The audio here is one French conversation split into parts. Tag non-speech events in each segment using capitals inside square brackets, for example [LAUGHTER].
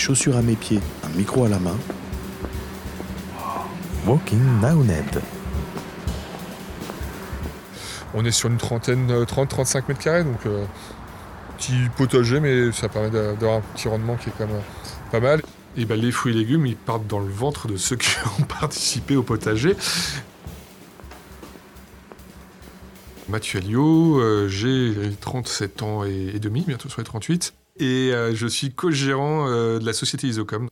chaussures à mes pieds, un micro à la main. Walking Ned. On est sur une trentaine, 30-35 euh, mètres carrés, donc euh, petit potager, mais ça permet d'avoir un petit rendement qui est quand même euh, pas mal. Et ben, les fruits et légumes, ils partent dans le ventre de ceux qui ont [LAUGHS] participé au potager. Mathieu Alliot, j'ai 37 ans et, demi, bientôt sur les 38, et je suis co-gérant de la société Isocom.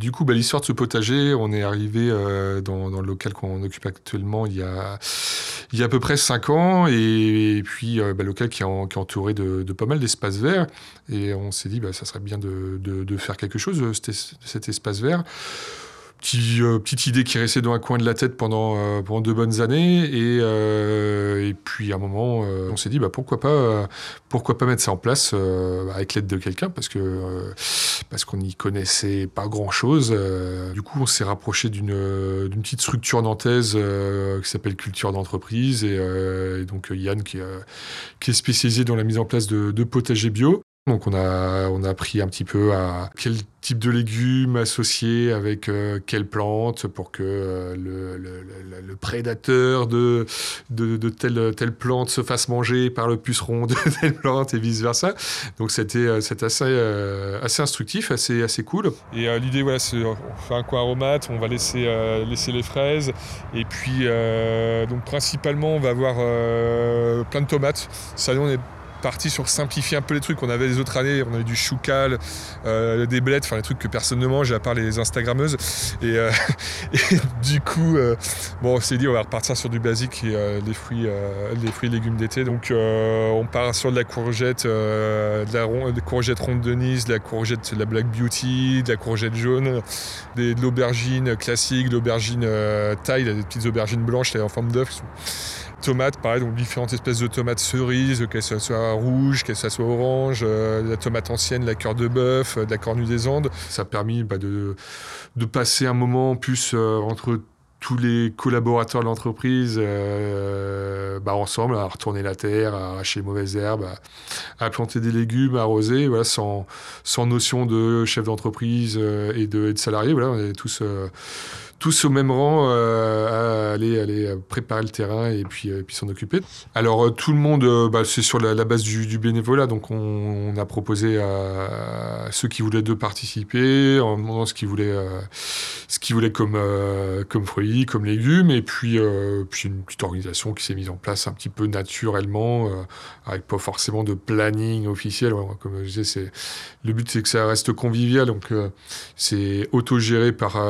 Du coup, bah, l'histoire de ce potager, on est arrivé euh, dans, le local qu'on occupe actuellement il y a, il y a à peu près 5 ans, et, puis euh, bah, local qui est, entouré de, pas mal d'espaces verts. Et on s'est dit, bah, ça serait bien de, faire quelque chose cet espace vert. Euh, petite idée qui restait dans un coin de la tête pendant, euh, pendant deux bonnes années. Et, euh, et puis à un moment, on s'est dit bah, pourquoi, pas, pourquoi pas mettre ça en place avec l'aide de quelqu'un? Parce que parce qu'on n'y connaissait pas grand chose. du coup, on s'est rapproché d'une petite structure nantaise qui s'appelle Culture d'entreprise. Et, donc Yann qui, qui, est spécialisé dans la mise en place de, de potagers bio. Donc on a, on a appris un petit peu à quel type de légumes associer avec euh, quelle plante pour que euh, le, le, prédateur de, de, telle, telle plante se fasse manger par le puceron de [LAUGHS] telle plante et vice-versa. Donc c'était euh, assez, assez instructif, assez, assez cool. Et l'idée, voilà, c'est on fait un coin aromate, on va laisser, laisser les fraises. Et puis, donc principalement, on va avoir plein de tomates. Parti sur simplifier un peu les trucs. On avait les autres années, on avait du choucal, euh, des blettes, enfin les trucs que personne ne mange à part les Instagrammeuses. Et, euh, [LAUGHS] du coup, euh, bon, on s'est dit on va repartir sur du basique et fruits, des fruits et légumes d'été. Donc on part sur de la courgette, de la courgette ronde de Nice, de la courgette de la Black Beauty, de la courgette jaune, de l'aubergine classique, de l'aubergine taille, des petites aubergines blanches en forme d'œuf tomates, pareil, donc différentes espèces de tomates cerises, qu'elles soient rouges, qu'elles soient oranges, euh, la tomate ancienne, la cœur de bœuf, euh, de la cornue des Andes. Ça a permis bah, de, de, passer un moment en plus euh, entre tous les collaborateurs de l'entreprise bah, ensemble, à retourner la terre, à arracher les mauvaises herbes, à, planter des légumes, à arroser, voilà, sans, sans notion de chef d'entreprise et, de, et salarié. Voilà, on est tous tous au même rang euh, à aller, aller préparer le terrain et puis, euh, puis s'en occuper. Alors euh, tout le monde, bah, c'est sur la, base du, bénévolat, donc on, a proposé à, ceux qui voulaient de participer, en demandant ce qu'ils voulaient, ce qu'ils voulaient comme, comme fruits, comme légumes, et puis, puis une petite organisation qui s'est mise en place un petit peu naturellement, avec pas forcément de planning officiel. comme je disais, le but c'est que ça reste convivial, donc c'est autogéré par,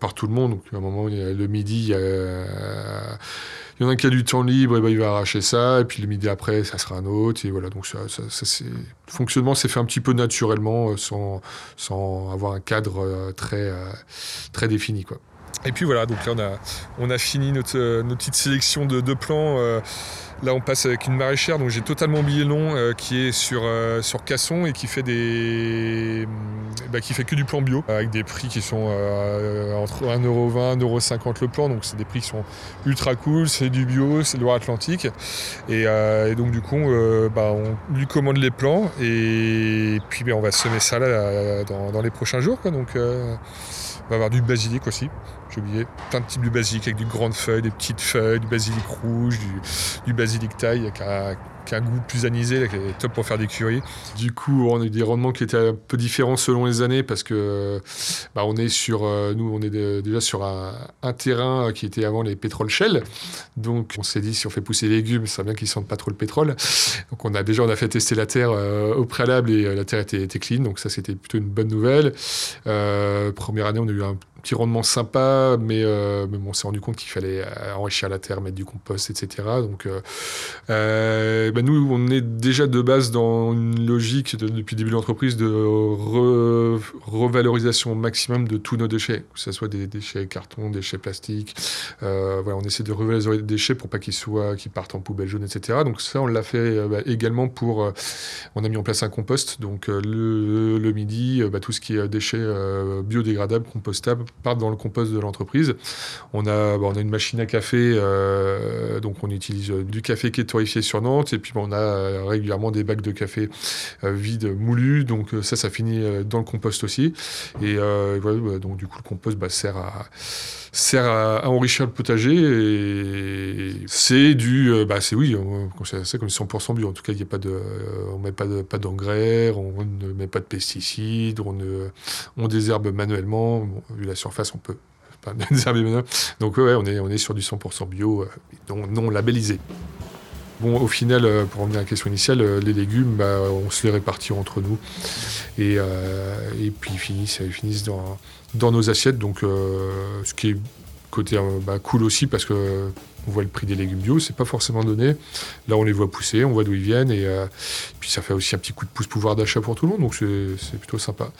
par tout le monde. Donc, à un moment, le midi, il y, en a qui a du temps libre, et ben, il va arracher ça. Et puis le midi après, ça sera un autre. Et voilà, donc ça, c'est... le fonctionnement s'est fait un petit peu naturellement, euh, sans, sans avoir un cadre euh, très, euh, très défini. Quoi. Et puis voilà, donc là, on a, on a fini notre, notre petite sélection de, plans. Là, on passe avec une maraîchère, donc j'ai totalement oublié le nom, qui est sur, sur Casson et qui fait des. Bah, qui fait que du plan bio, avec des prix qui sont euh, entre 1,20€, 1,50€ le plan. Donc, c'est des prix qui sont ultra cool, c'est du bio, c'est Loire-Atlantique. Et, donc, du coup, bah, on lui commande les plants et puis bah, on va semer ça là, dans, les prochains jours. Donc, on va avoir du basilic aussi j'ai oublié, plein de types de basilic avec des grandes feuilles, des petites feuilles, du basilic rouge, du, basilic taille un goût plus anisé, qui est top pour faire des curries. Du coup, on a eu des rendements qui étaient un peu différents selon les années parce que bah, on est sur, euh, nous, on est déjà sur un, terrain qui était avant les pétroles Shell. Donc, on s'est dit, si on fait pousser les légumes, ça bien qu'ils sentent pas trop le pétrole. Donc, on a déjà, on a fait tester la terre euh, au préalable et euh, la terre était, était, clean. Donc, ça, c'était plutôt une bonne nouvelle. première année, on a eu un petit rendement sympa, mais, euh, on s'est rendu compte qu'il fallait euh, enrichir la terre, mettre du compost, etc. Donc, euh, bah, nous, on est déjà de base dans une logique depuis le début de l'entreprise de revalorisation maximum de tous nos déchets, que ce soit des déchets carton, déchets plastiques. voilà, on essaie de revaloriser les déchets pour pas qu'ils soient, qu'ils partent en poubelle jaune, etc. Donc ça, on l'a fait bah, également pour. on a mis en place un compost, donc le, le, midi, bah, tout ce qui est déchets biodégradables, compostables partent dans le compost de l'entreprise. On a, bah, on a une machine à café, euh, donc on utilise du café qui est torréfié sur Nantes, et puis bah, on a régulièrement des bacs de café vides moulus, donc ça, ça finit dans le compost aussi. Et voilà, bah, donc du coup, le compost sert à sert à, enrichir le potager et c'est du bah c'est oui c'est comme 100% bio en tout cas il y a pas de on met pas de pas d'engrais on ne met pas de pesticides on ne on désherbe manuellement surface on peut donc ouais on est on est sur du 100% bio non, non labellisé Bon, au final, pour revenir à la question initiale, les légumes, bah, on se les répartit entre nous. Et, et puis, ils finissent, ils finissent dans, dans nos assiettes. Donc, euh, ce qui est côté euh, bah, cool aussi parce que on voit le prix des légumes bio, c'est pas forcément donné. Là, on les voit pousser, on voit d'où ils viennent, et euh, puis ça fait aussi un petit coup de pouce pouvoir d'achat pour tout le monde, donc c'est plutôt sympa.